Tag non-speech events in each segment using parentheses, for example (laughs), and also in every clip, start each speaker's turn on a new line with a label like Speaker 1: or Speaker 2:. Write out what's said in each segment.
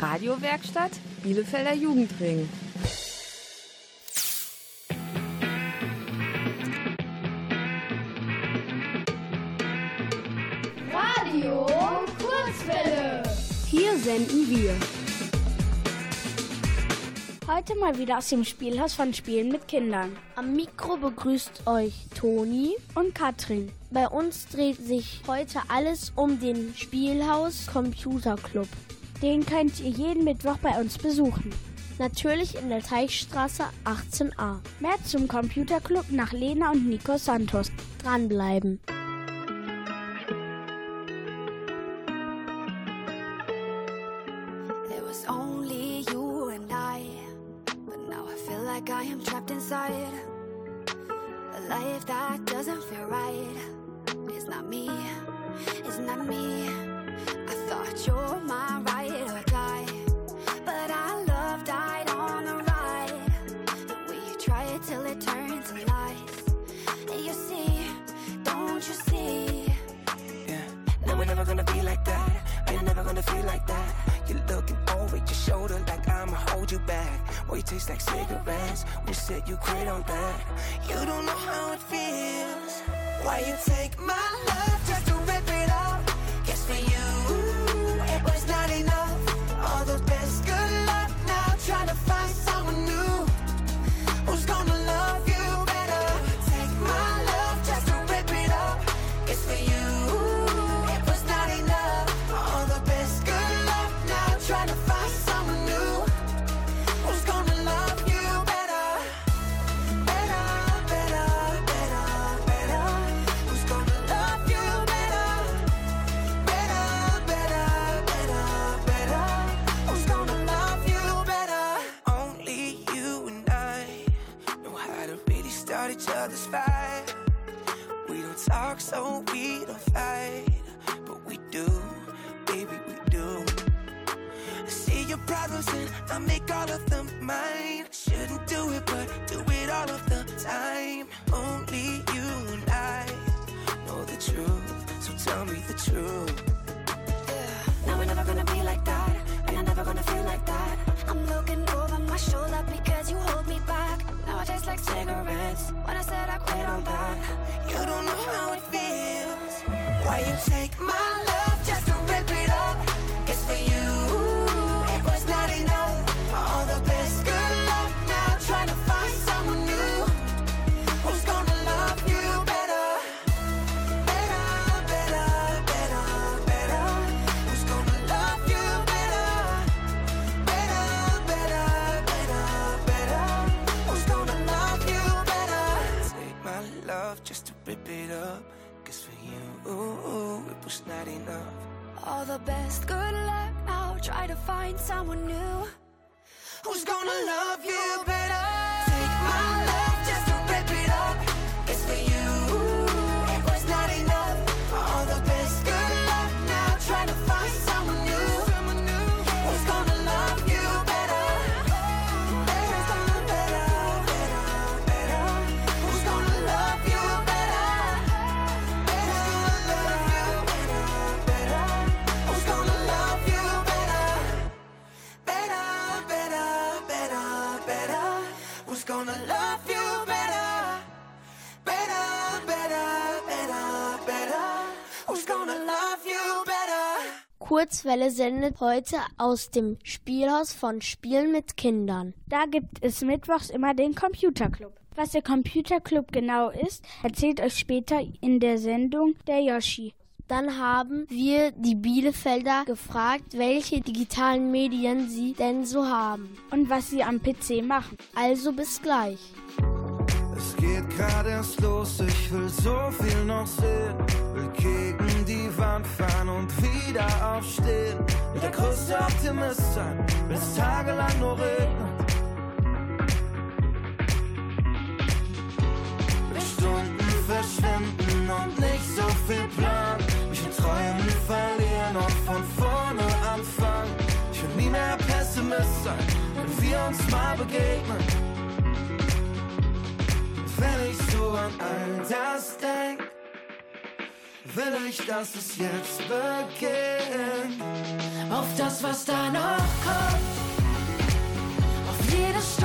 Speaker 1: Radiowerkstatt Bielefelder Jugendring.
Speaker 2: Radio Kurzwelle.
Speaker 3: Hier senden wir.
Speaker 4: Heute mal wieder aus dem Spielhaus von Spielen mit Kindern.
Speaker 5: Am Mikro begrüßt euch Toni
Speaker 4: und Katrin.
Speaker 5: Bei uns dreht sich heute alles um den Spielhaus Computer Club.
Speaker 4: Den könnt ihr jeden Mittwoch bei uns besuchen.
Speaker 5: Natürlich in der Teichstraße 18a.
Speaker 4: Mehr zum Computer Club nach Lena und Nico Santos.
Speaker 5: Dranbleiben.
Speaker 6: It was only you and I, but now I feel like I am trapped inside a life that doesn't feel right. It's not me, it's not me. Thought you're my ride or die, but our love died on the ride. We try it till it turns to lies. You see, don't you see?
Speaker 7: Yeah, no, we're never gonna be like that. Ain't never gonna feel like that. You're looking over your shoulder like I'ma hold you back. Boy, you taste like cigarettes. You said you quit on that, you don't know how it feels. Why you take my love someone new.
Speaker 5: Kurzwelle sendet heute aus dem Spielhaus von Spielen mit Kindern.
Speaker 4: Da gibt es mittwochs immer den Computer Club. Was der Computer Club genau ist, erzählt euch später in der Sendung der Yoshi.
Speaker 5: Dann haben wir die Bielefelder gefragt, welche digitalen Medien sie denn so haben.
Speaker 4: Und was sie am PC machen.
Speaker 5: Also bis gleich.
Speaker 8: Es geht gerade erst los, ich will so viel noch sehen. Will gegen die Wand fahren und wieder aufstehen. Will der größte Optimist sein, will es tagelang nur regnen. Will Stunden verschwinden und nicht so viel Plan. Mich in Träumen verlieren und von vorne anfangen. Ich will nie mehr Pessimist sein, wenn wir uns mal begegnen. Wenn ich so an all das denk, will ich, dass es jetzt beginnt.
Speaker 9: auf das, was da noch kommt. Auf jedes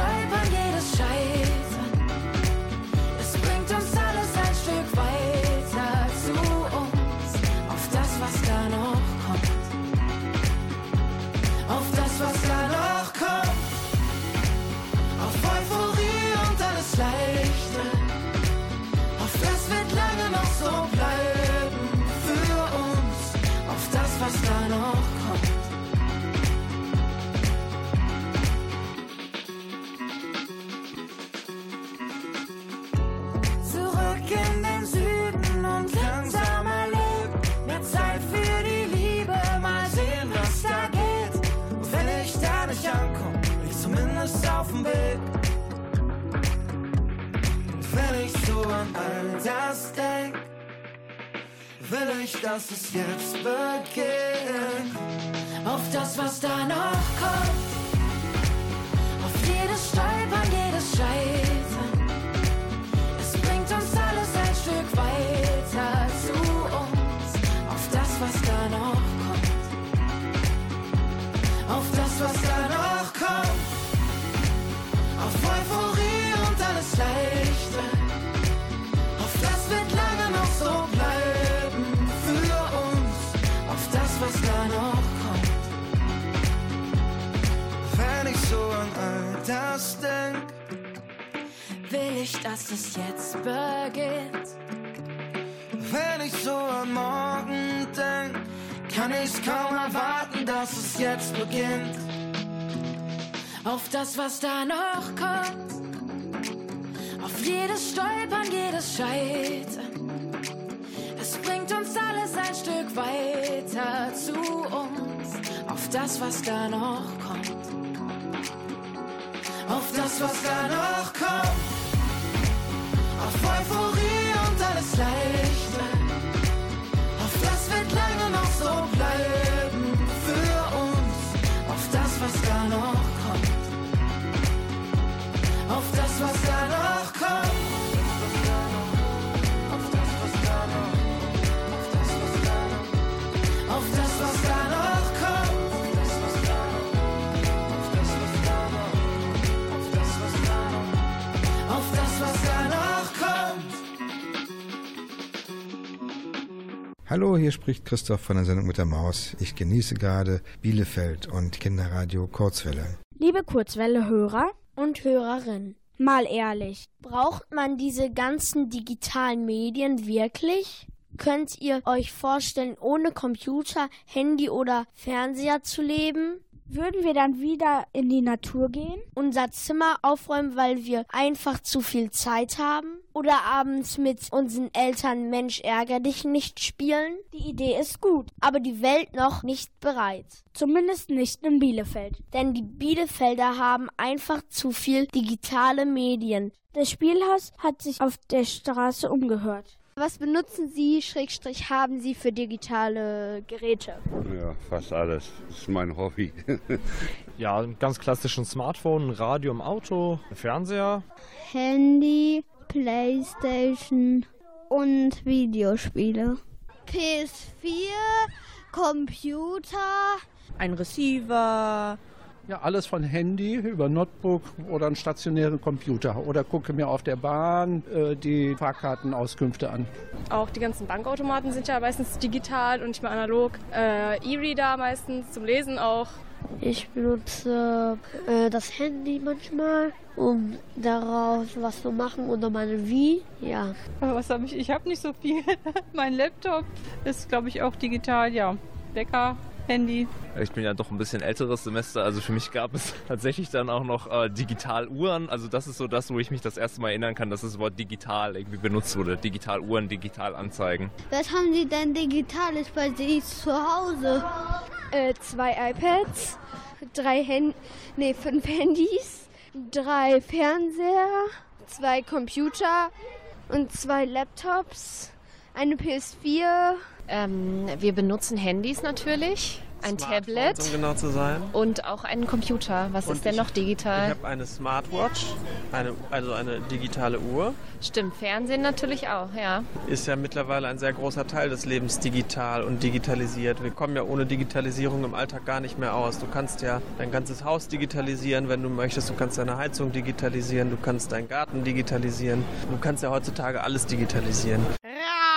Speaker 9: beginnt. Auf das, was da noch kommt. Auf jedes Stolpern, jedes Scheitern. Es bringt uns alles ein Stück weiter zu uns. Auf das, was da noch kommt. Auf das, was da noch kommt. Auf Euphorie und alles Leichte.
Speaker 10: Hallo, hier spricht Christoph von der Sendung mit der Maus. Ich genieße gerade Bielefeld und Kinderradio Kurzwelle.
Speaker 4: Liebe Kurzwelle-Hörer,
Speaker 5: Und Hörerin.
Speaker 4: mal ehrlich,
Speaker 5: Braucht man diese ganzen digitalen Medien wirklich? Könnt ihr euch vorstellen, ohne Computer, Handy oder Fernseher zu leben?
Speaker 4: Würden wir dann wieder in die Natur gehen?
Speaker 5: Unser Zimmer aufräumen, weil wir einfach zu viel Zeit haben? Oder abends mit unseren Eltern Mensch ärger dich nicht spielen?
Speaker 4: Die Idee ist gut,
Speaker 5: Aber die Welt noch nicht bereit.
Speaker 4: zumindest nicht in Bielefeld.
Speaker 5: Denn die Bielefelder haben einfach zu viel digitale Medien.
Speaker 4: Das Spielhaus hat sich auf der Straße umgehört.
Speaker 11: Was benutzen Sie, Schrägstrich, haben Sie für digitale Geräte?
Speaker 12: Ja, fast alles. Das ist mein Hobby. (laughs)
Speaker 13: Ja, einen ganz klassischen Smartphone, ein Radio im Auto, ein Fernseher.
Speaker 11: Handy, Playstation und Videospiele. PS4, Computer,
Speaker 14: ein Receiver.
Speaker 15: Ja, alles von Handy über Notebook oder einen stationären Computer. Oder gucke mir auf der Bahn äh, die Fahrkartenauskünfte an.
Speaker 16: Auch die ganzen Bankautomaten sind ja meistens digital und nicht mehr analog. Äh, E-Reader meistens zum Lesen auch.
Speaker 17: Ich benutze äh, das Handy manchmal, um daraus was zu machen oder meine Wii. Ja.
Speaker 18: Was habe ich? Ich habe nicht so viel. (laughs) mein Laptop ist, glaube ich, auch digital. Ja, Wecker, Handy.
Speaker 13: Ich bin ja doch ein bisschen älteres Semester, also für mich gab es (laughs) tatsächlich dann auch noch äh, Digitaluhren. Also das ist so das, wo ich mich das erste Mal erinnern kann, dass das Wort digital irgendwie benutzt wurde. Digitaluhren, digital anzeigen.
Speaker 11: Was haben Sie denn Digitales bei sich zu Hause?
Speaker 19: Äh, zwei iPads, drei Hand nee, fünf Handys, drei Fernseher, zwei Computer und zwei Laptops, eine PS4.
Speaker 1: Ähm, wir benutzen Handys natürlich, ein Tablet
Speaker 20: um genau zu sein.
Speaker 1: und auch einen Computer. Was
Speaker 20: und
Speaker 1: ist denn ich, noch digital?
Speaker 20: Ich habe eine Smartwatch, eine, also eine digitale Uhr.
Speaker 1: Stimmt, Fernsehen natürlich auch, ja.
Speaker 20: Ist ja mittlerweile ein sehr großer Teil des Lebens digital und digitalisiert. Wir kommen ja ohne Digitalisierung im Alltag gar nicht mehr aus. Du kannst ja dein ganzes Haus digitalisieren, wenn du möchtest. Du kannst deine Heizung digitalisieren, du kannst deinen Garten digitalisieren. Du kannst ja heutzutage alles digitalisieren.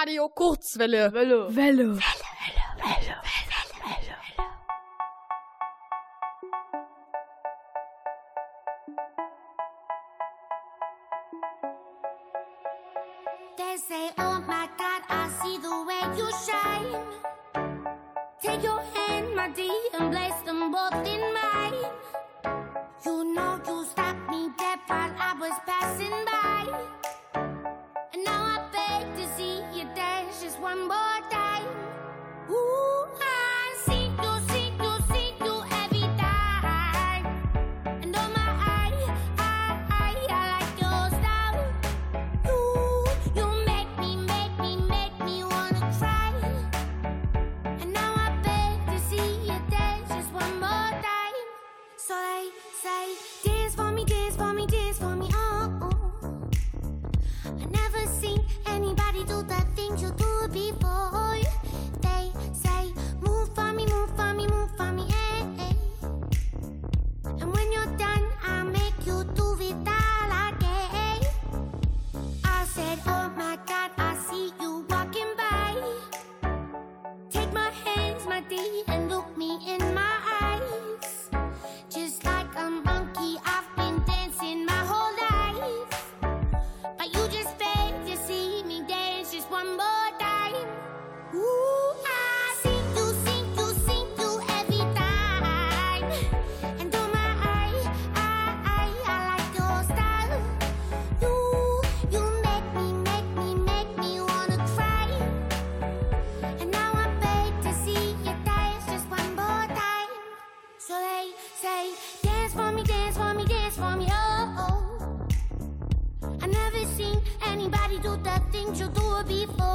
Speaker 1: Radio Kurzwelle.
Speaker 4: Welle.
Speaker 1: Welle.
Speaker 4: Welle. Welle. Welle.
Speaker 21: before.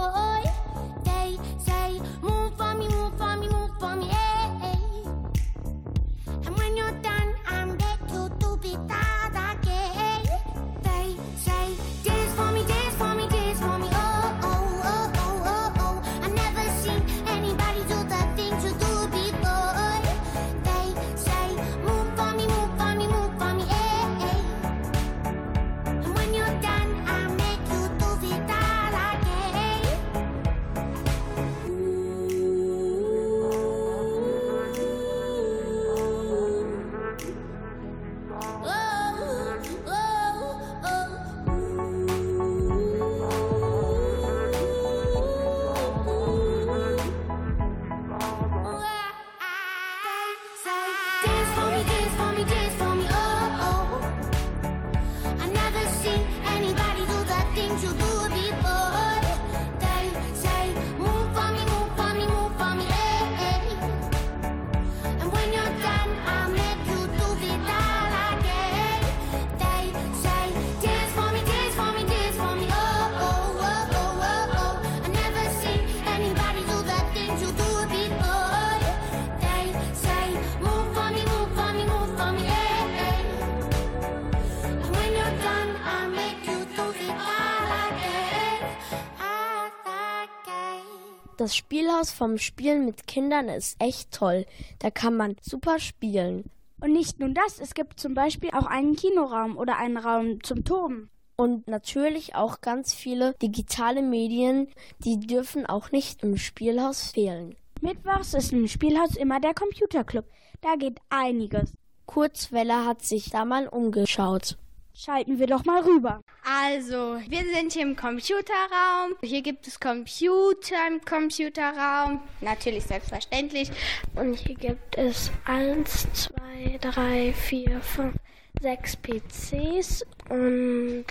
Speaker 5: Das Spielhaus vom Spielen mit Kindern ist echt toll. Da kann man super spielen.
Speaker 4: Und nicht nur das, es gibt zum Beispiel auch einen Kinoraum oder einen Raum zum Toben.
Speaker 5: Und natürlich auch ganz viele digitale Medien, die dürfen auch nicht im Spielhaus fehlen.
Speaker 4: Mittwochs ist im Spielhaus immer der Computerclub. Da geht einiges.
Speaker 5: Kurzwelle hat sich da mal umgeschaut.
Speaker 4: Schalten wir doch mal rüber.
Speaker 11: Also, wir sind hier im Computerraum. Hier gibt es Computer im Computerraum. Natürlich selbstverständlich.
Speaker 22: Und hier gibt es 1, 2, 3, 4, 5, 6 PCs und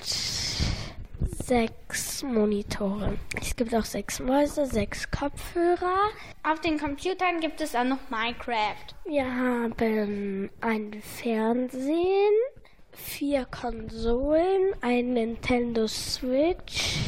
Speaker 22: 6 Monitore. Es gibt auch 6 Mäuse, 6 Kopfhörer.
Speaker 11: Auf den Computern gibt es auch noch Minecraft.
Speaker 22: Wir haben ein Fernsehen, vier Konsolen, ein Nintendo Switch,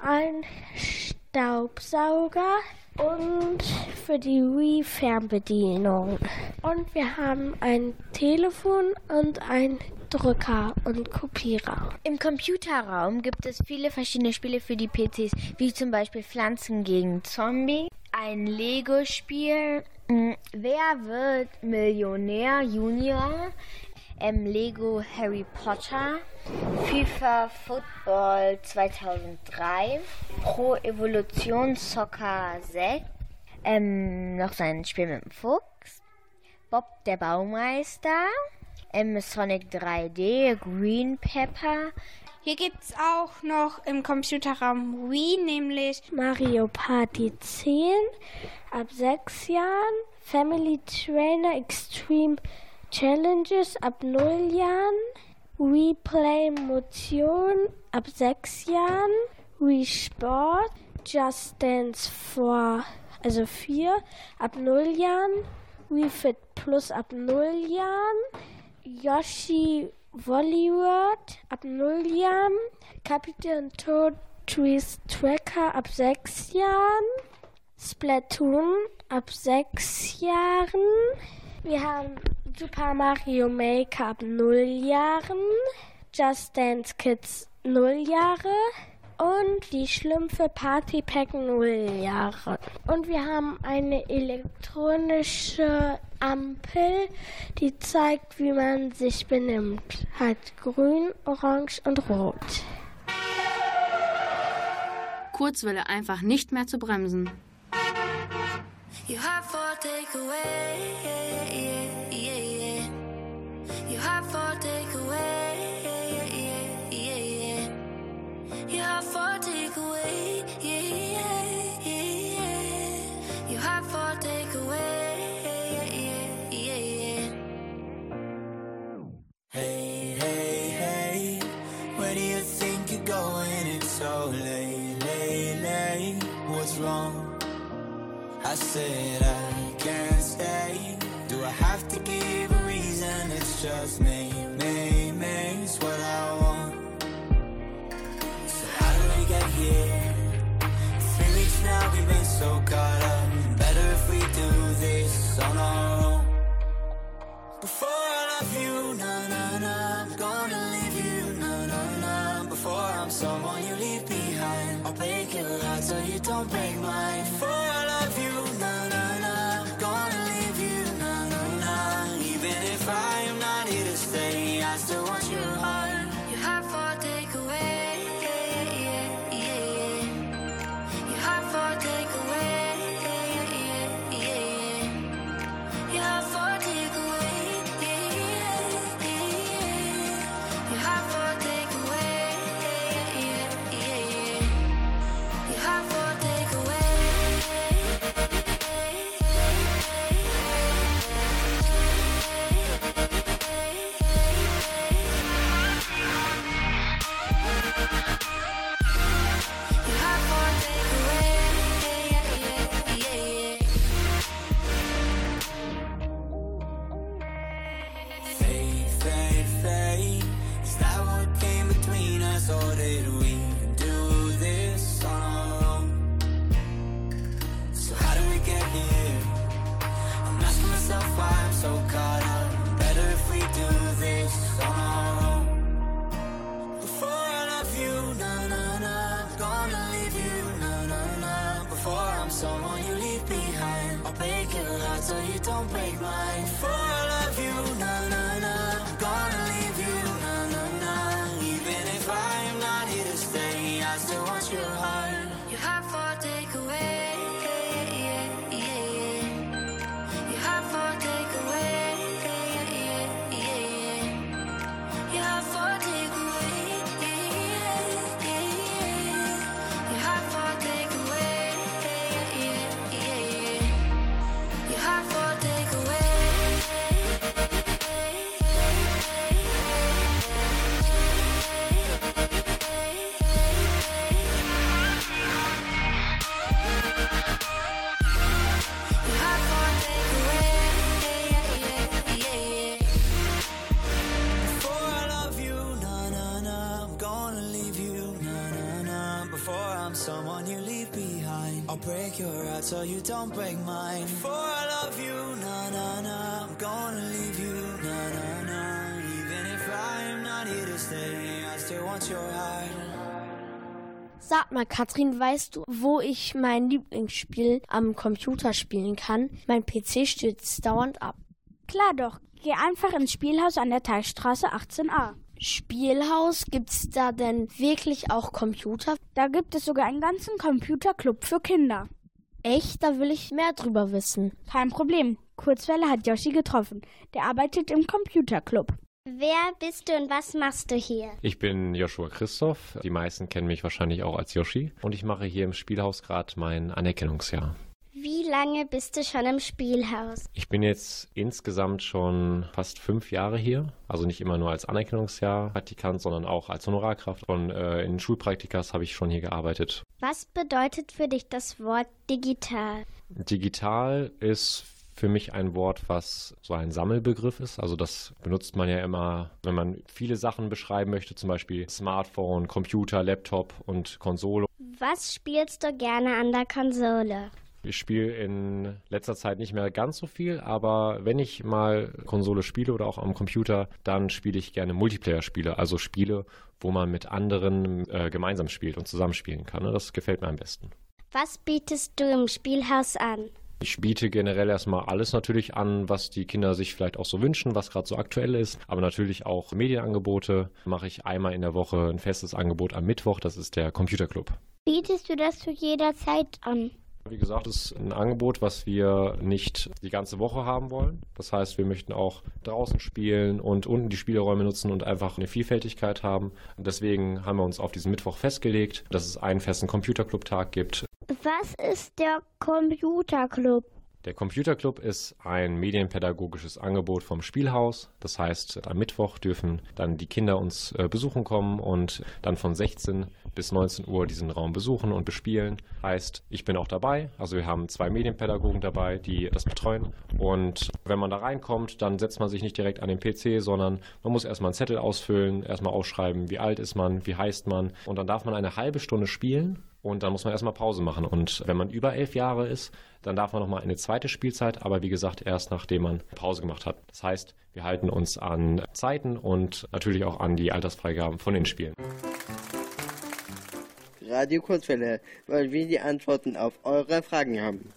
Speaker 22: ein Staubsauger und für die Wii-Fernbedienung. Und wir haben ein Telefon und ein Drücker und Kopierer.
Speaker 17: Im Computerraum gibt es viele verschiedene Spiele für die PCs, wie zum Beispiel Pflanzen gegen Zombie, ein Lego-Spiel, hm, Wer wird Millionär Junior, ähm, Lego Harry Potter, FIFA Football 2003, Pro Evolution Soccer 6, ähm, noch sein Spiel mit dem Fuchs, Bob der Baumeister, ähm, Sonic 3D, Green Pepper.
Speaker 11: Hier gibt es auch noch im Computerraum Wii, nämlich
Speaker 22: Mario Party 10 ab 6 Jahren, Family Trainer Extreme Challenges ab 0 Jahren, Wii Play Motion ab 6 Jahren, Wii Sport, Just Dance 4, also 4 ab 0 Jahren, Wii Fit Plus ab 0 Jahren, Yoshi World ab 0 Jahren, Captain Toad Trees Tracker ab 6 Jahren, Splatoon ab 6 Jahren. Wir haben Super Mario Maker ab 0 Jahren, Just Dance Kids 0 Jahre und die Schlümpfe Party Pack 0 Jahre. Und wir haben eine elektronische Ampel, die zeigt, wie man sich benimmt. Hat grün, orange und rot.
Speaker 23: Kurzwelle einfach nicht mehr zu bremsen.
Speaker 6: You have for takeaway, yeah, For yeah, yeah, yeah, yeah. For yeah, yeah, yeah, yeah. You have for takeaway, yeah, yeah, yeah, yeah.
Speaker 24: Hey, hey, hey, where do you think you're going? It's so late, late, late. What's wrong? I said I can't stay. Do I have to give a reason? It's just me, what I want. So how do we get here? Three weeks now, we've been so caught up. Better if we do this on our own. Before I love you, na na na, I'm gonna leave you, na na na. Before I'm someone you leave behind, I'll break your heart so you don't break so you don't break mine. Before break your heart so you don't break mine. Before I love you, na na na, I'm gonna leave you, na na na. Even if I'm not here to stay, I still want your heart.
Speaker 5: Sag mal, Katrin, weißt du, wo ich mein Lieblingsspiel am Computer spielen kann? Mein PC stürzt dauernd ab.
Speaker 4: Klar doch. Geh einfach ins Spielhaus an der Teilstraße 18a.
Speaker 5: Spielhaus, gibt's da denn wirklich auch Computer?
Speaker 4: Da gibt es sogar einen ganzen Computerclub für Kinder.
Speaker 5: Echt? Da will ich mehr drüber wissen.
Speaker 4: Kein Problem. Kurzwelle hat Yoshi getroffen. Der arbeitet im Computerclub.
Speaker 25: Wer bist du und was machst du hier?
Speaker 26: Ich bin Joshua Christoph. Die meisten kennen mich wahrscheinlich auch als Yoshi. Und ich mache hier im Spielhaus gerade mein Anerkennungsjahr.
Speaker 25: Wie lange bist du schon im Spielhaus?
Speaker 26: Ich bin jetzt insgesamt schon fast fünf Jahre hier. Also nicht immer nur als Anerkennungsjahr Praktikant, sondern auch als Honorarkraft. Und äh, in Schulpraktikas habe ich schon hier gearbeitet.
Speaker 25: Was bedeutet für dich das Wort digital?
Speaker 26: Digital ist für mich ein Wort, was so ein Sammelbegriff ist. Also das benutzt man ja immer, wenn man viele Sachen beschreiben möchte, zum Beispiel Smartphone, Computer, Laptop und Konsole.
Speaker 25: Was spielst du gerne an der Konsole?
Speaker 26: Ich spiele in letzter Zeit nicht mehr ganz so viel, aber wenn ich mal Konsole spiele oder auch am Computer, dann spiele ich gerne Multiplayer-Spiele, also Spiele, wo man mit anderen äh, gemeinsam spielt und zusammenspielen kann. Ne? Das gefällt mir am besten.
Speaker 25: Was bietest du im Spielhaus an?
Speaker 26: Ich biete generell erstmal alles natürlich an, was die Kinder sich vielleicht auch so wünschen, was gerade so aktuell ist. Aber natürlich auch Medienangebote. Mache ich einmal in der Woche ein festes Angebot am Mittwoch, das ist der Computerclub.
Speaker 25: Bietest du das zu jeder Zeit an?
Speaker 26: Wie gesagt, es ist ein Angebot, was wir nicht die ganze Woche haben wollen. Das heißt, wir möchten auch draußen spielen und unten die Spielräume nutzen und einfach eine Vielfältigkeit haben. Deswegen haben wir uns auf diesen Mittwoch festgelegt, dass es einen festen Computerclub-Tag gibt.
Speaker 25: Was ist der Computerclub?
Speaker 26: Der Computerclub ist ein medienpädagogisches Angebot vom Spielhaus. Das heißt, am Mittwoch dürfen dann die Kinder uns äh, besuchen kommen und dann von 16 bis 19 Uhr diesen Raum besuchen und bespielen. Heißt, ich bin auch dabei. Also wir haben zwei Medienpädagogen dabei, die das betreuen. Und wenn man da reinkommt, dann setzt man sich nicht direkt an den PC, sondern man muss erstmal einen Zettel ausfüllen, erstmal aufschreiben, wie alt ist man, wie heißt man. Und dann darf man eine halbe Stunde spielen und dann muss man erstmal Pause machen. Und wenn man über elf Jahre ist, dann darf man nochmal eine zweite Spielzeit, aber wie gesagt, erst nachdem man Pause gemacht hat. Das heißt, wir halten uns an Zeiten und natürlich auch an die Altersfreigaben von den Spielen.
Speaker 6: Radio Kurzwelle, weil wir die Antworten auf eure Fragen haben.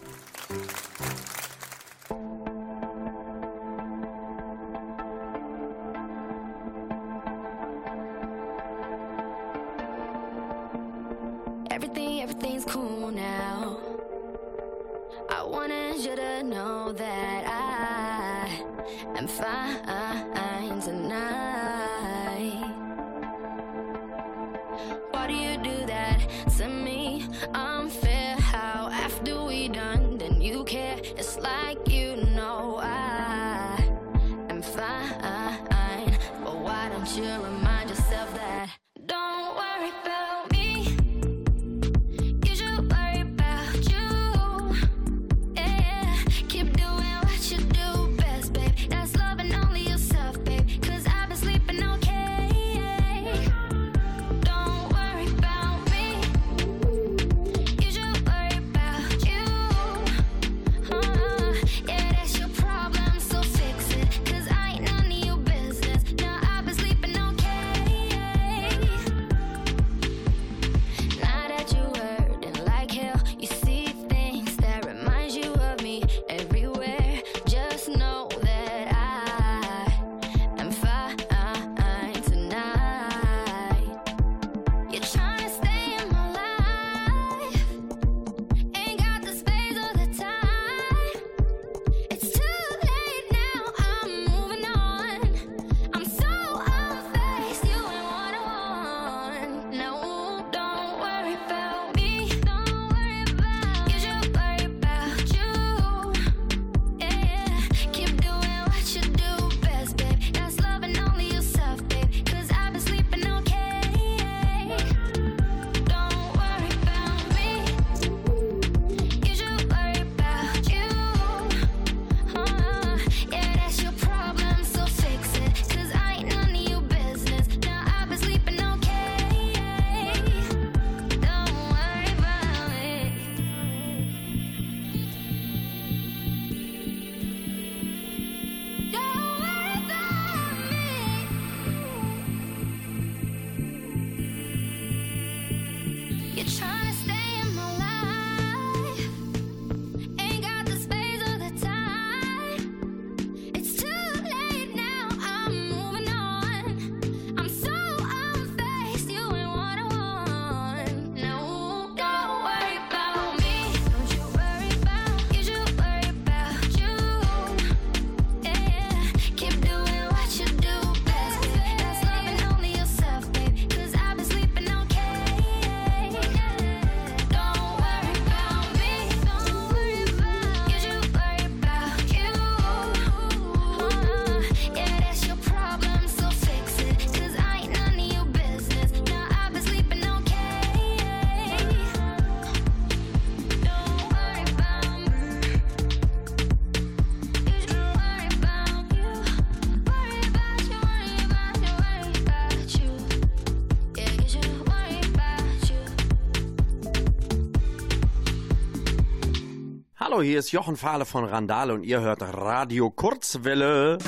Speaker 27: Hallo, hier ist Jochen Fahle von Randale und ihr hört Radio Kurzwelle.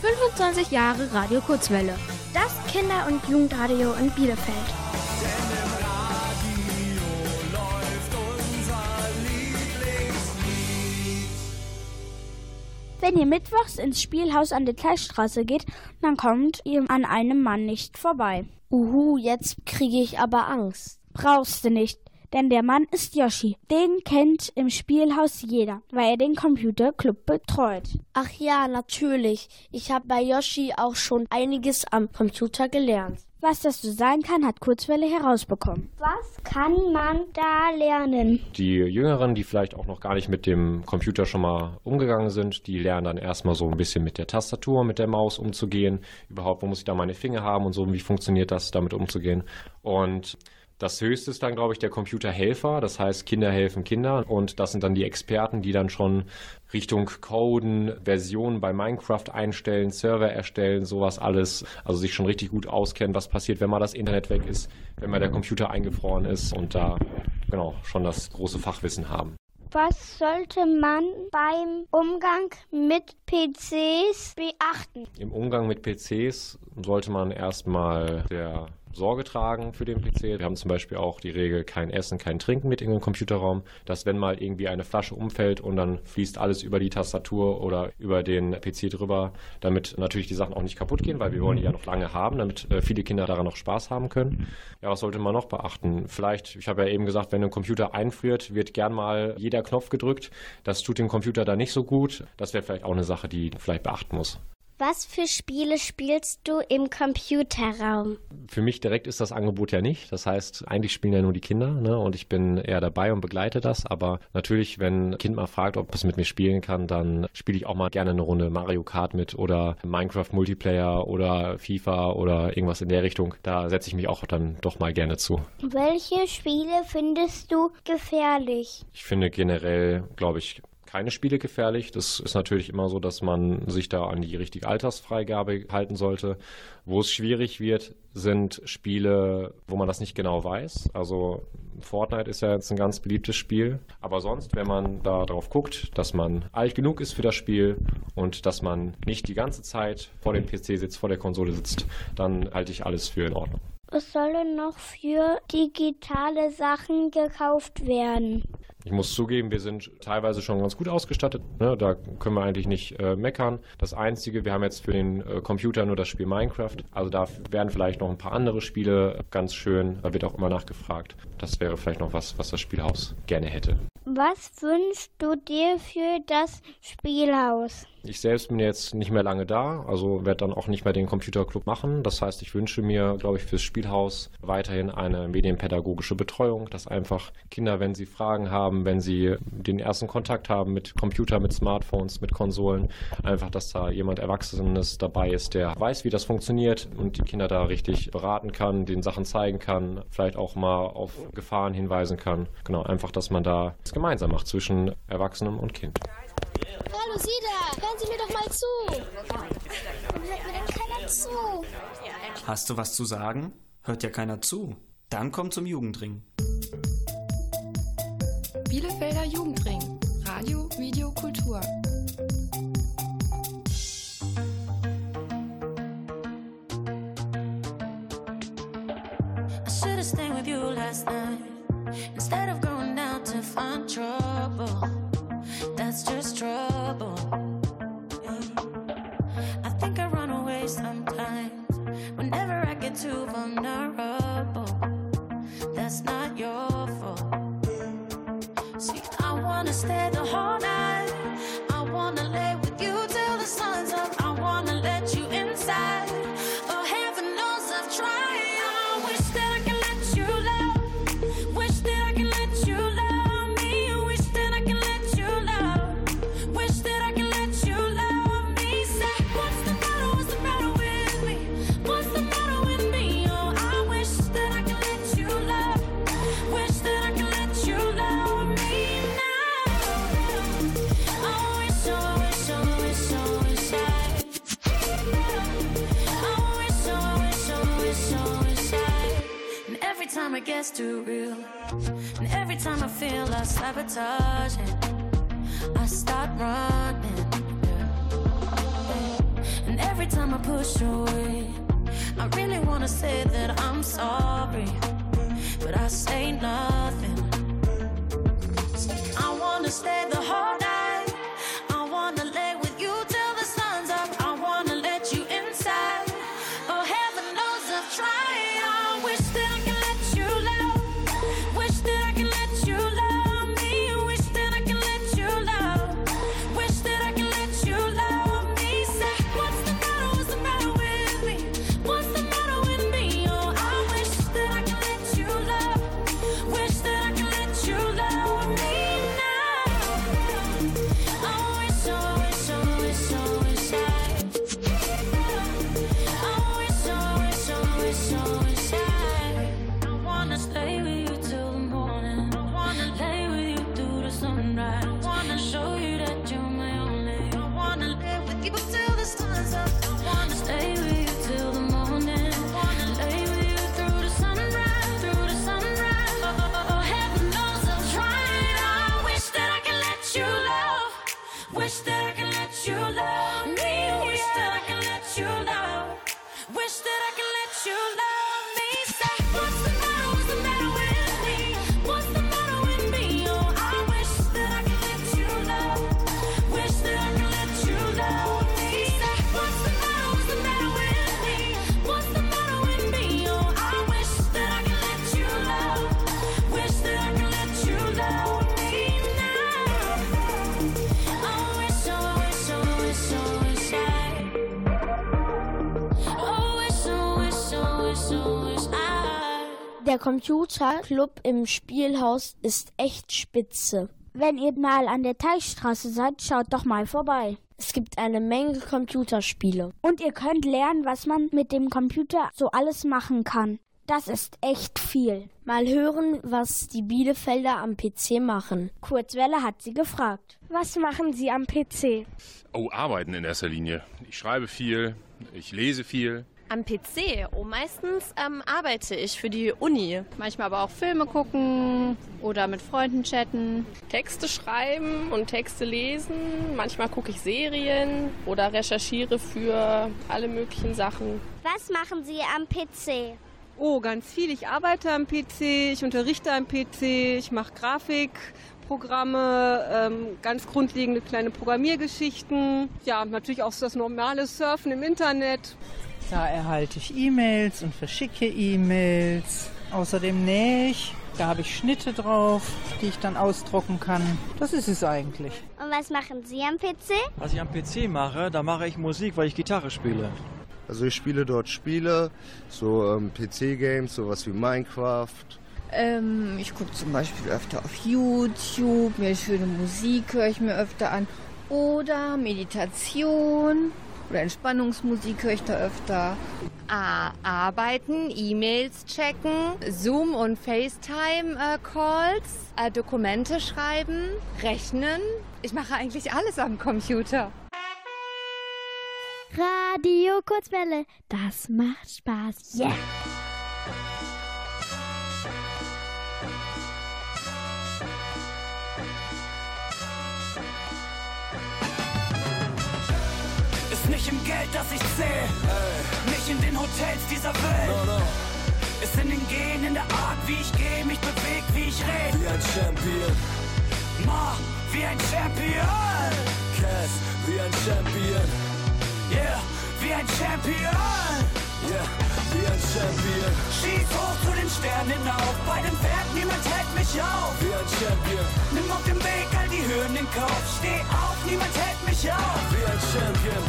Speaker 23: 25 Jahre Radio Kurzwelle.
Speaker 25: Das Kinder- und Jugendradio in Bielefeld.
Speaker 4: Wenn ihr mittwochs ins Spielhaus an der Gleichstraße geht, dann kommt ihr an einem Mann nicht vorbei.
Speaker 5: Uhu, jetzt kriege ich aber Angst.
Speaker 4: Brauchst du nicht, denn der Mann ist Yoshi. Den kennt im Spielhaus jeder, weil er den Computerclub betreut.
Speaker 5: Ach ja, natürlich. Ich habe bei Yoshi auch schon einiges am Computer gelernt.
Speaker 4: Was das so sein kann, hat Kurzwelle herausbekommen.
Speaker 25: Was kann man da lernen?
Speaker 26: Die Jüngeren, die vielleicht auch noch gar nicht mit dem Computer schon mal umgegangen sind, die lernen dann erstmal so ein bisschen mit der Tastatur, mit der Maus umzugehen. Überhaupt, wo muss ich da meine Finger haben und so, wie funktioniert das, damit umzugehen. Und das höchste ist dann, glaube ich, der Computerhelfer. Das heißt, Kinder helfen Kindern. Und das sind dann die Experten, die dann schon Richtung Coden, Versionen bei Minecraft einstellen, Server erstellen, sowas alles. Also sich schon richtig gut auskennen, was passiert, wenn mal das Internet weg ist, wenn mal der Computer eingefroren ist und da, genau, schon das große Fachwissen haben.
Speaker 25: Was sollte man beim Umgang mit PCs beachten?
Speaker 26: Im Umgang mit PCs sollte man erstmal der Sorge tragen für den PC. Wir haben zum Beispiel auch die Regel, kein Essen, kein Trinken mit in den Computerraum, dass wenn mal irgendwie eine Flasche umfällt und dann fließt alles über die Tastatur oder über den PC drüber, damit natürlich die Sachen auch nicht kaputt gehen, weil wir wollen die ja noch lange haben, damit äh, viele Kinder daran noch Spaß haben können. Ja, was sollte man noch beachten? Vielleicht, ich habe ja eben gesagt, wenn ein Computer einfriert, wird gern mal jeder Knopf gedrückt. Das tut dem Computer dann nicht so gut. Das wäre vielleicht auch eine Sache, die vielleicht beachten muss.
Speaker 25: Was für Spiele spielst du im Computerraum?
Speaker 26: Für mich direkt ist das Angebot ja nicht. Das heißt, eigentlich spielen ja nur die Kinder ne? und ich bin eher dabei und begleite das. Aber natürlich, wenn ein Kind mal fragt, ob es mit mir spielen kann, dann spiele ich auch mal gerne eine Runde Mario Kart mit oder Minecraft Multiplayer oder FIFA oder irgendwas in der Richtung. Da setze ich mich auch dann doch mal gerne zu.
Speaker 25: Welche Spiele findest du gefährlich?
Speaker 26: Ich finde generell, glaube ich, keine Spiele gefährlich. Das ist natürlich immer so, dass man sich da an die richtige Altersfreigabe halten sollte. Wo es schwierig wird, sind Spiele, wo man das nicht genau weiß. Also Fortnite ist ja jetzt ein ganz beliebtes Spiel. Aber sonst, wenn man da drauf guckt, dass man alt genug ist für das Spiel und dass man nicht die ganze Zeit vor dem PC sitzt, vor der Konsole sitzt, dann halte ich alles für in Ordnung.
Speaker 25: Was sollen noch für digitale Sachen gekauft werden?
Speaker 26: Ich muss zugeben, wir sind teilweise schon ganz gut ausgestattet. Ne? Da können wir eigentlich nicht äh, meckern. Das Einzige, wir haben jetzt für den äh, Computer nur das Spiel Minecraft. Also da werden vielleicht noch ein paar andere Spiele ganz schön. Da wird auch immer nachgefragt. Das wäre vielleicht noch was, was das Spielhaus gerne hätte.
Speaker 25: Was wünschst du dir für das Spielhaus?
Speaker 26: Ich selbst bin jetzt nicht mehr lange da, also werde dann auch nicht mehr den Computerclub machen. Das heißt, ich wünsche mir, glaube ich, fürs Spielhaus weiterhin eine medienpädagogische Betreuung, dass einfach Kinder, wenn sie Fragen haben, wenn sie den ersten Kontakt haben mit Computer, mit Smartphones, mit Konsolen, einfach, dass da jemand Erwachsenes dabei ist, der weiß, wie das funktioniert und die Kinder da richtig beraten kann, den Sachen zeigen kann, vielleicht auch mal auf Gefahren hinweisen kann. Genau, einfach, dass man da gemeinsam macht zwischen Erwachsenem und Kind.
Speaker 28: Hallo Sie da, hören Sie mir doch mal zu. Hört mir denn keiner zu?
Speaker 29: Hast du was zu sagen? Hört ja keiner zu. Dann komm zum Jugendring.
Speaker 30: Bielefelder Jugendring. Radio, Video, Kultur.
Speaker 31: I should have stayed with you last night instead of going to find trouble. That's just trouble. I think I run away sometimes whenever I get too vulnerable. That's not your fault. See, I wanna stay the whole night. I wanna lay with you too real. And every time I feel I sabotage it, I start running. And every time I push away, I really wanna say that I'm sorry, but I say nothing. Wish that
Speaker 4: Der Computerclub im Spielhaus ist echt spitze. Wenn ihr mal an der Teichstraße seid, schaut doch mal vorbei.
Speaker 22: Es gibt eine Menge Computerspiele.
Speaker 4: Und ihr könnt lernen, was man mit dem Computer so alles machen kann. Das ist echt viel.
Speaker 22: Mal hören, was die Bielefelder am PC machen.
Speaker 4: Kurzwelle hat sie gefragt.
Speaker 32: Was machen Sie am PC?
Speaker 33: Oh, arbeiten in erster Linie. Ich schreibe viel, ich lese viel.
Speaker 1: Am PC. Oh, meistens ähm, arbeite ich für die Uni. Manchmal aber auch Filme gucken oder mit Freunden chatten.
Speaker 16: Texte schreiben und Texte lesen. Manchmal gucke ich Serien oder recherchiere für alle möglichen Sachen.
Speaker 25: Was machen Sie am PC?
Speaker 34: Oh, ganz viel. Ich arbeite am PC, ich unterrichte am PC, ich mache Grafikprogramme, ähm, ganz grundlegende kleine Programmiergeschichten. Ja, natürlich auch das normale Surfen im Internet.
Speaker 35: Da erhalte ich E-Mails und verschicke E-Mails. Außerdem nähe ich. Da habe ich Schnitte drauf, die ich dann ausdrucken kann. Das ist es eigentlich.
Speaker 25: Und was machen Sie am PC?
Speaker 36: Was ich am PC mache, da mache ich Musik, weil ich Gitarre spiele.
Speaker 12: Also ich spiele dort Spiele, so ähm, PC-Games, sowas wie Minecraft.
Speaker 37: Ähm, ich gucke zum Beispiel öfter auf YouTube, mir schöne Musik höre ich mir öfter an. Oder Meditation oder Entspannungsmusik höre ich da öfter.
Speaker 1: Ah, arbeiten, E-Mails checken, Zoom und FaceTime-Calls, äh, Dokumente schreiben, rechnen. Ich mache eigentlich alles am Computer.
Speaker 23: Radio Kurzwelle, das macht Spaß. Yeah!
Speaker 24: Nicht im Geld, das ich zähl, nicht in den Hotels dieser Welt. Ist in den Genen, in der Art, wie ich gehe, mich beweg, wie ich red.
Speaker 38: Wie ein Champion,
Speaker 24: Ma, wie ein Champion.
Speaker 38: Cass, wie ein Champion,
Speaker 24: Yeah, wie ein Champion.
Speaker 38: yeah, wie ein Champion,
Speaker 24: Schieß hoch zu den Sternen hinauf. Bei dem Pferd, niemand hält mich auf.
Speaker 38: wie ein Champion,
Speaker 24: Nimm auf dem Weg all die Hürden in Kauf. Steh auf, niemand hält mich auf.
Speaker 38: wie ein Champion,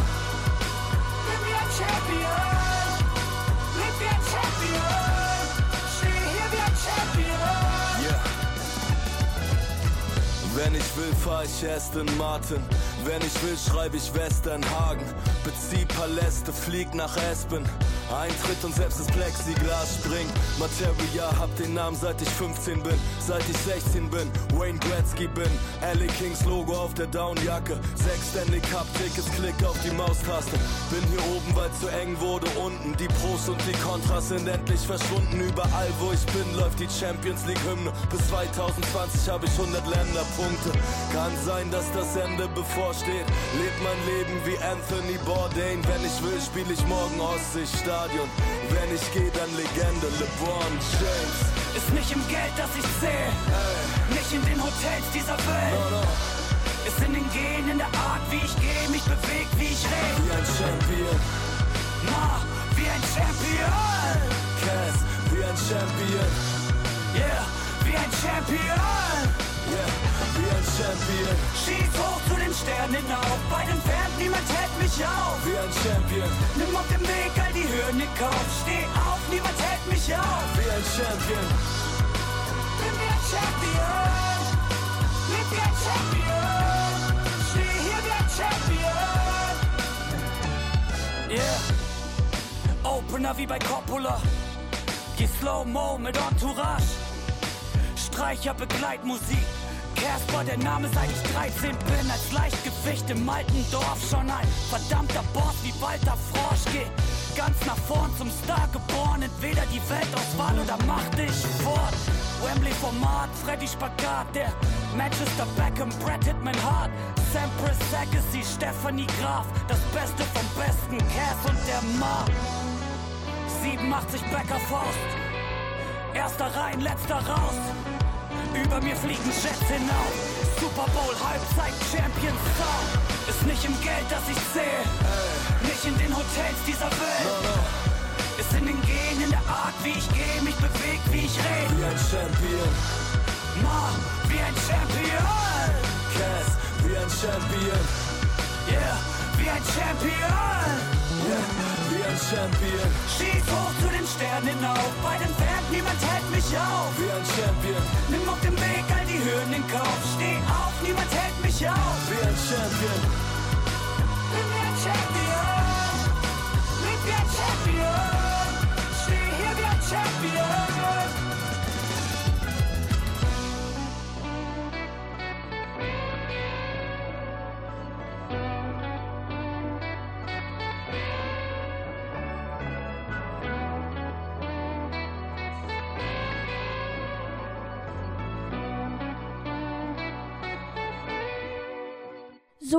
Speaker 38: Wenn ich will, fahr ich Aston Martin. Wenn ich will, schreib ich Westernhagen. Bezieh Paläste, flieg nach Aspen. Eintritt und selbst das Plexiglas springt. Materia, hab den Namen seit ich 15 bin, seit ich 16 bin. Wayne Gretzky bin, Alley Kings Logo auf der Downjacke. Sechs Stanley Cup Tickets, klick auf die Maustaste. Bin hier oben, weil zu eng wurde unten. Die Pros und die Kontras sind endlich verschwunden. Überall, wo ich bin, läuft die Champions League Hymne. Bis 2020 habe ich 100 Länderpunkte. Kann sein, dass das Ende bevorsteht. Lebt mein Leben wie Anthony Bourdain. Wenn ich will, spiele ich morgen Ostseestadion. Wenn ich gehe, dann Legende LeBron James.
Speaker 39: Ist nicht im Geld, das ich sehe. Nicht in den Hotels dieser Welt.
Speaker 38: No, no.
Speaker 39: Ist in den Genen, in der Art, wie ich gehe, mich bewegt, wie ich rede.
Speaker 38: Wie ein Champion.
Speaker 39: Na, wie ein Champion.
Speaker 38: Cass, wie ein Champion.
Speaker 39: Yeah, wie ein Champion.
Speaker 38: Yeah, wie ein Champion.
Speaker 39: Schieß hoch zu den Sternen. Bei den Fans, niemand hält mich auf.
Speaker 38: Wie ein Champion.
Speaker 39: Nimm auf dem Weg all die Hürden in Kauf. Steh auf, niemand hält mich auf.
Speaker 38: Wie ein Champion.
Speaker 39: Bin wie ein Champion. Leb wie ein Champion. Steh hier wie ein Champion. Yeah. Opener wie bei Coppola. Geh Slow-Mo mit Entourage. Streicher, Begleitmusik. Casper, der Name seit ich 13 bin. Als Leichtgewicht im alten Dorf schon ein verdammter Boss wie Walter Frosch. Geh ganz nach vorn zum Star geboren. Entweder die Weltauswahl oder mach dich fort. Wembley Format, Freddy Spagat, der Manchester Beckham, Brad Hitman Hart. Sampras Agassi, Stephanie Graf. Das Beste vom Besten, Cass und der Ma. 87 Becker Faust. Erster rein, letzter raus. Über mir fliegen Jets hinauf. Super Bowl, Halbzeit, Champions Sound. Ist nicht im Geld, das ich sehe. Nicht in den Hotels dieser Welt. Ist in den Genen, in der Art, wie ich gehe, mich beweg, wie ich rede.
Speaker 38: Wie ein Champion.
Speaker 39: Ma, wie ein Champion.
Speaker 38: Cass, wie ein Champion.
Speaker 39: Yeah, wie ein Champion.
Speaker 38: Yeah, ein Champion.
Speaker 39: Schieß hoch zu den Sternen hinauf. Bei den Fans, niemand hält mich auf.
Speaker 38: Wie ein Champion.
Speaker 39: Nimm auf dem Weg all die Hürden in Kauf. Steh auf, niemand hält mich auf.
Speaker 38: Wie ein Champion.
Speaker 39: Bin wie ein Champion. Leb wie ein Champion.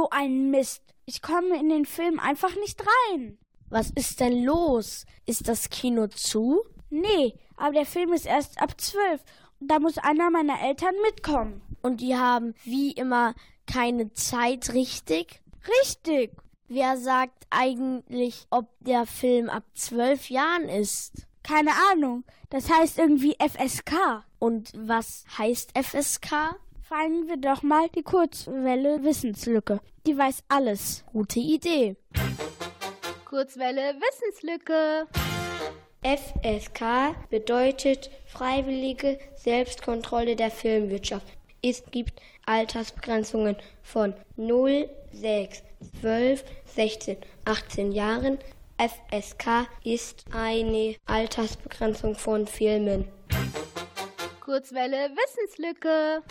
Speaker 4: So ein Mist. Ich komme in den Film einfach nicht rein.
Speaker 22: Was ist denn los? Ist das Kino zu?
Speaker 4: Nee, aber der Film ist erst ab zwölf. Und da muss einer meiner Eltern mitkommen.
Speaker 22: Und die haben wie immer keine Zeit, richtig?
Speaker 4: Richtig.
Speaker 22: Wer sagt eigentlich, ob der Film ab zwölf Jahren ist?
Speaker 4: Keine Ahnung. Das heißt irgendwie FSK.
Speaker 22: Und was heißt FSK?
Speaker 4: Fragen wir doch mal die Kurzwelle Wissenslücke. Die weiß alles.
Speaker 22: Gute Idee.
Speaker 23: Kurzwelle Wissenslücke.
Speaker 25: FSK bedeutet Freiwillige Selbstkontrolle der Filmwirtschaft. Es gibt Altersbegrenzungen von 0, 6, 12, 16, 18 Jahren. FSK ist eine Altersbegrenzung von Filmen.
Speaker 23: Kurzwelle Wissenslücke.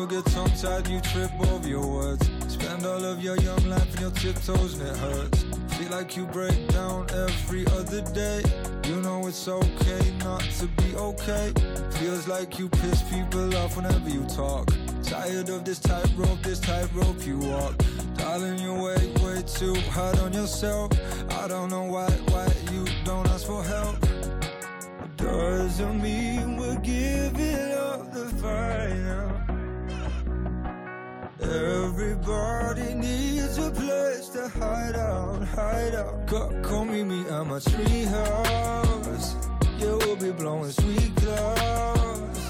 Speaker 8: You get tongue tied, you trip over your words. Spend all of your young life in your tiptoes and it hurts. Feel like you break down every other day. You know it's okay not to be okay. Feels like you piss people off whenever you talk. Tired of this tightrope, this tightrope you walk. Darling, you way, way too hard on yourself. I don't know why, why you don't ask for help. Doesn't mean we're giving up the fight now. Everybody needs a place to hide out, hide out. Come, come meet me at my treehouse. Yeah, we'll be blowing sweet clouds.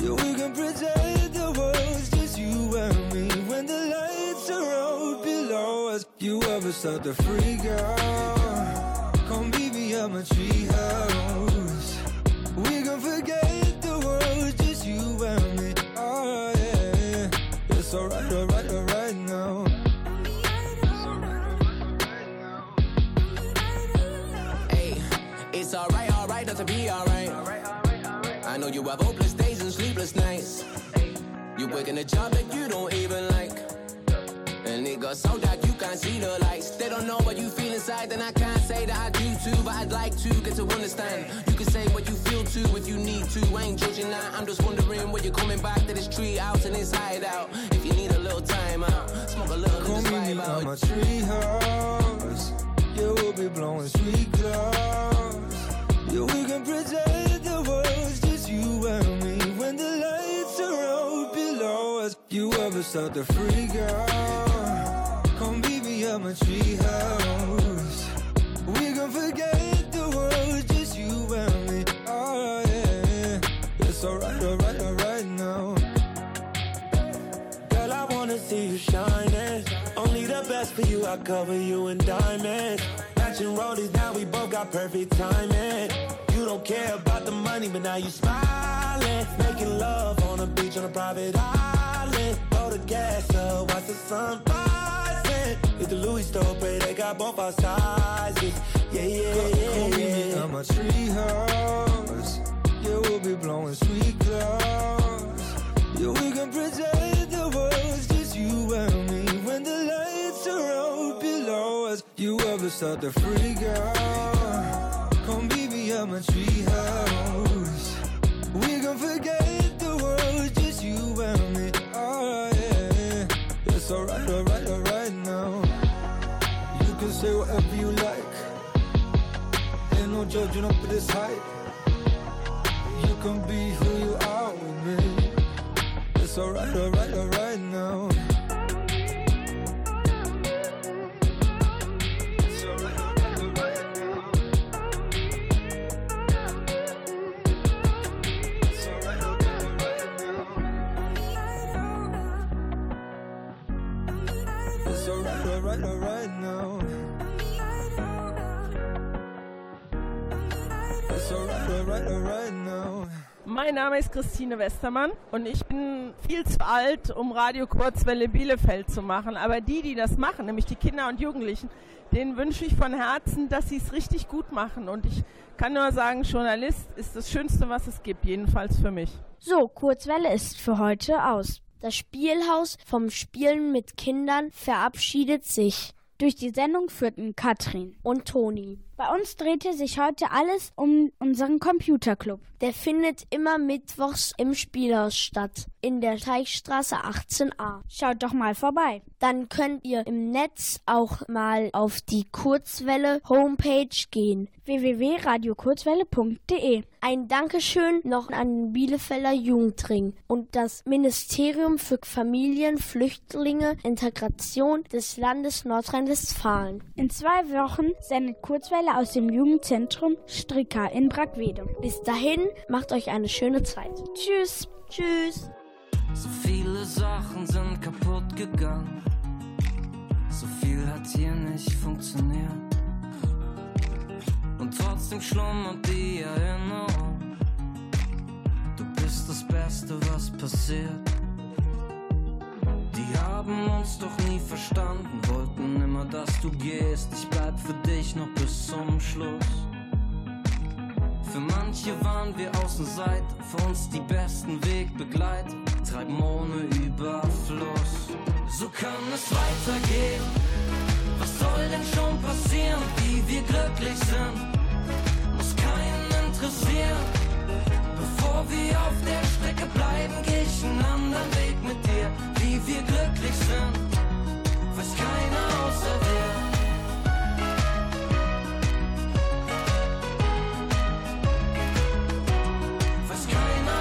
Speaker 8: Yeah, we can pretend the world's just you and me when the lights are out below us. You ever start to freak out? Come meet me at my treehouse. You
Speaker 40: have hopeless days and sleepless nights. You working a job that you don't even like. And it got so dark you can't see the lights. They don't know what you feel inside, then I can't say that I do too. But I'd like to get to understand. You can say what you feel too if you need to. I ain't judging that. I'm just wondering when you're coming back to this tree house and this hideout. If you need a little time out, smoke a little
Speaker 8: Call me
Speaker 40: out.
Speaker 8: my tree house. Yeah, we'll be blowing sweet clouds. Yeah, we can pretend us, you ever start to freak out? Come meet me at my tree house. We can forget the world, just you and me. Oh yeah, it's alright, alright, alright now.
Speaker 41: Girl, I wanna see you shining. Only the best for you, I cover you in diamonds. Matching rollies, now we both got perfect timing. Don't care about the money, but now you smiling. Making love on a beach on a private island. Blow the gas up, watch the sun rising. Hit the Louis store, they got both our sizes. Yeah, yeah,
Speaker 8: Come
Speaker 41: yeah,
Speaker 8: meet me at my tree house. Yeah, we'll be blowing sweet clouds. Yeah, we can pretend the world's just you and me. When the lights are out below us, you ever start to freak out? Me house. We can forget the world, just you and me. Oh yeah, it's alright, alright, alright now. You can say whatever you like. Ain't no judging up this height. You can be who you are with me. It's alright, alright, alright
Speaker 42: Name ist Christine Westermann und ich bin viel zu alt, um Radio Kurzwelle Bielefeld zu machen. Aber die, die das machen, nämlich die Kinder und Jugendlichen, denen wünsche ich von Herzen, dass sie es richtig gut machen. Und ich kann nur sagen, Journalist ist das Schönste, was es gibt, jedenfalls für mich.
Speaker 4: So, Kurzwelle ist für heute aus.
Speaker 5: Das Spielhaus vom Spielen mit Kindern verabschiedet sich.
Speaker 4: Durch die Sendung führten Katrin
Speaker 5: und Toni.
Speaker 4: Bei uns drehte sich heute alles um unseren Computerclub.
Speaker 5: Der findet immer mittwochs im Spielhaus statt, in der Teichstraße 18a.
Speaker 4: Schaut doch mal vorbei.
Speaker 5: Dann könnt ihr im Netz auch mal auf die Kurzwelle Homepage gehen.
Speaker 4: www.radiokurzwelle.de
Speaker 5: Ein Dankeschön noch an den Bielefelder Jugendring und das Ministerium für Familien, Flüchtlinge, Integration des Landes Nordrhein-Westfalen.
Speaker 4: In zwei Wochen sendet Kurzwelle aus dem Jugendzentrum Stricker in Brackwede.
Speaker 5: Bis dahin, macht euch eine schöne Zeit.
Speaker 4: Tschüss.
Speaker 5: Tschüss.
Speaker 43: So viele Sachen sind kaputt gegangen. So viel hat hier nicht funktioniert. Und trotzdem schlummert die Erinnerung. Du bist das Beste, was passiert. Die haben uns doch nie verstanden, wollten immer, dass du gehst. Ich bleib für dich noch bis zum Schluss. Für manche waren wir Außenseiter, für uns die besten Wegbegleiter, treiben ohne Überfluss. So kann es weitergehen. Was soll denn schon passieren, wie wir glücklich sind? Muss keinen interessieren. Bevor wir auf der Strecke bleiben, geh ich einen anderen Weg mit dir. Wie wir glücklich sind, weiß keiner außer wir. Weiß keiner.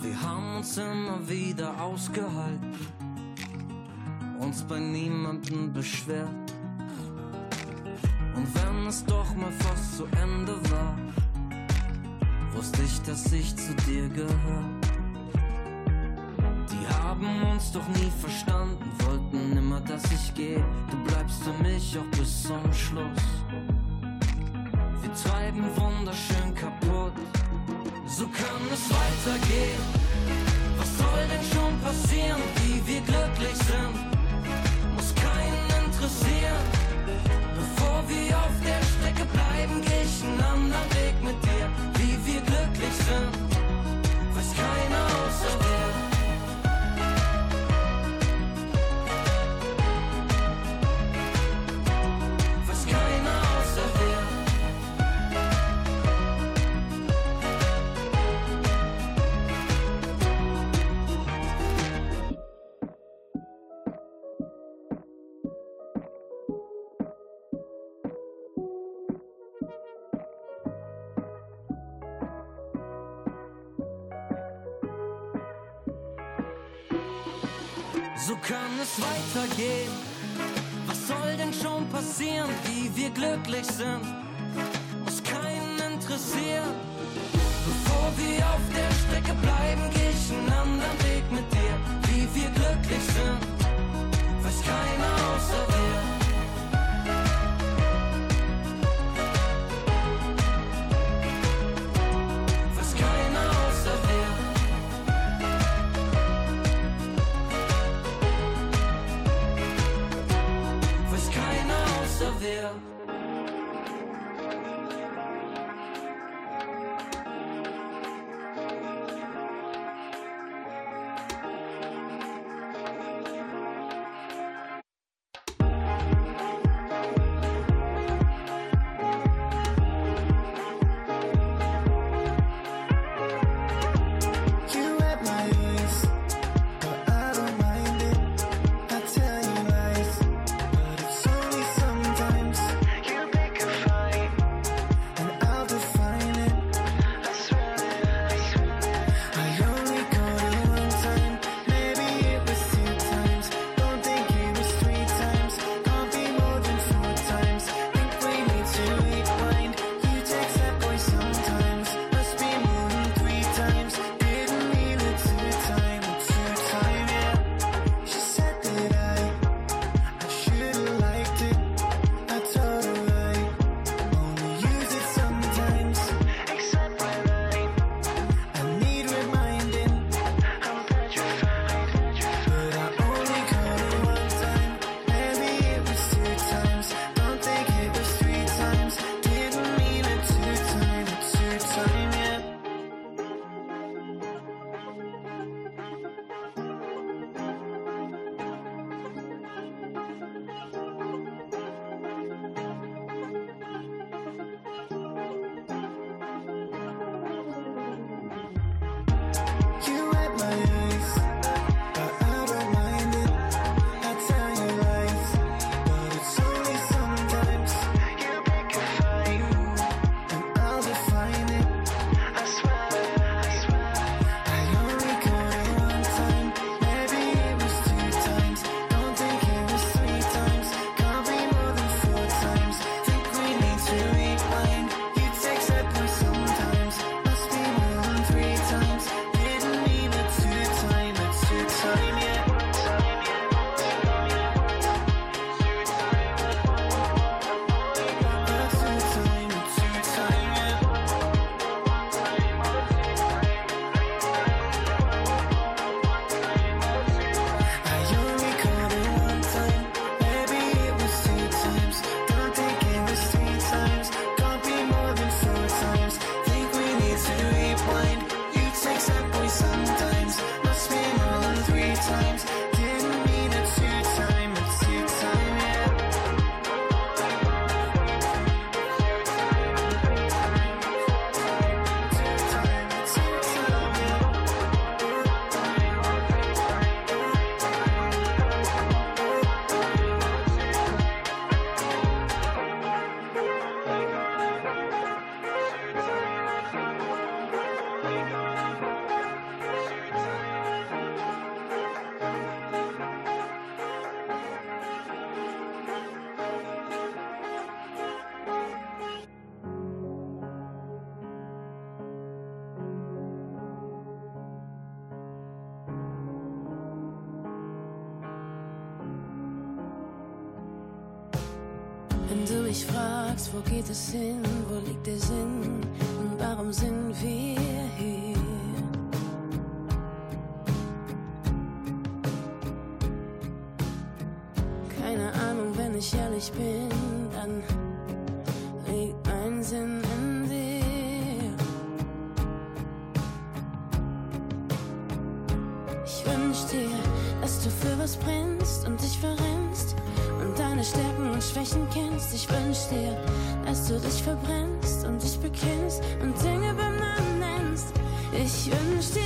Speaker 43: Wir haben uns immer wieder ausgehalten, uns bei niemandem beschwert. Und wenn es doch mal fast zu Ende war, wusste ich, dass ich zu dir gehör. Die haben uns doch nie verstanden, wollten immer, dass ich gehe. Du bleibst für mich auch bis zum Schluss. Wir treiben wunderschön kaputt, so kann es weitergehen. Was soll denn schon passieren, wie wir glücklich sind? Interessieren. Bevor wir auf der Strecke bleiben, geh ich einen anderen Weg mit dir, wie wir glücklich sind. Weiß keiner außer dir. Es weitergehen. Was soll denn schon passieren, wie wir glücklich sind? Muss keinen interessieren. Bevor wir auf der Strecke bleiben, geh ich einen anderen Weg mit dir, wie wir glücklich sind. Weiß keiner außer wir.
Speaker 9: Hin, wo liegt der Sinn und warum sind wir hier? Keine Ahnung, wenn ich ehrlich bin, dann liegt mein Sinn in dir. Ich wünsch dir, dass du für was brennst und dich verrennst deine Stärken und Schwächen kennst. Ich wünsch dir, dass du dich verbrennst und dich bekennst und Dinge beim Namen nennst. Ich wünsch dir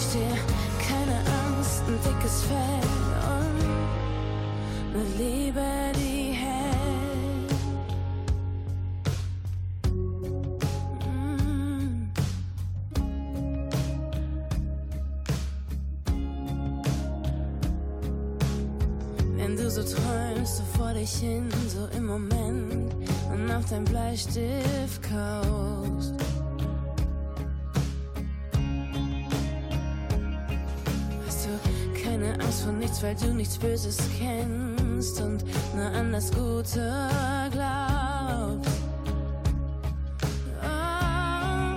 Speaker 9: Ich dir keine Angst, ein dickes Fell und eine Liebe, die hält. Mm. Wenn du so träumst, so vor dich hin, so im Moment und auf dein Bleistift kaust. Weil du nichts Böses kennst und nur an das Gute glaubst. Oh,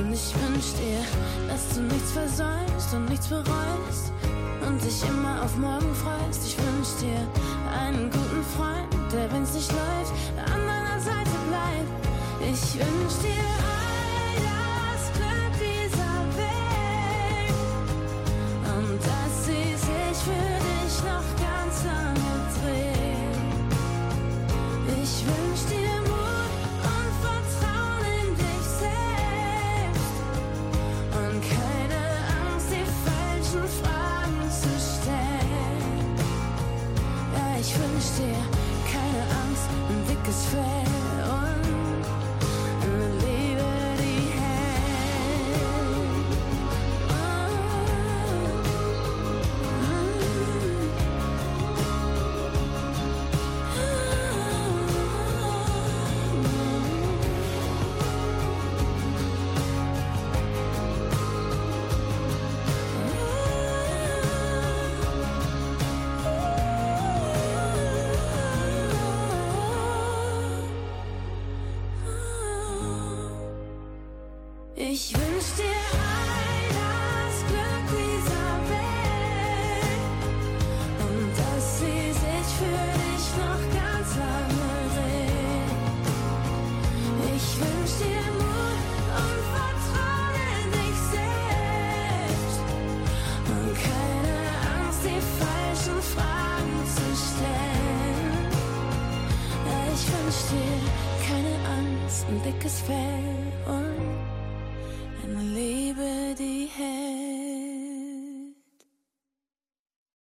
Speaker 9: und ich wünsch dir, dass du nichts versäumst und nichts bereust und dich immer auf morgen freust. Ich wünsch dir einen guten Freund,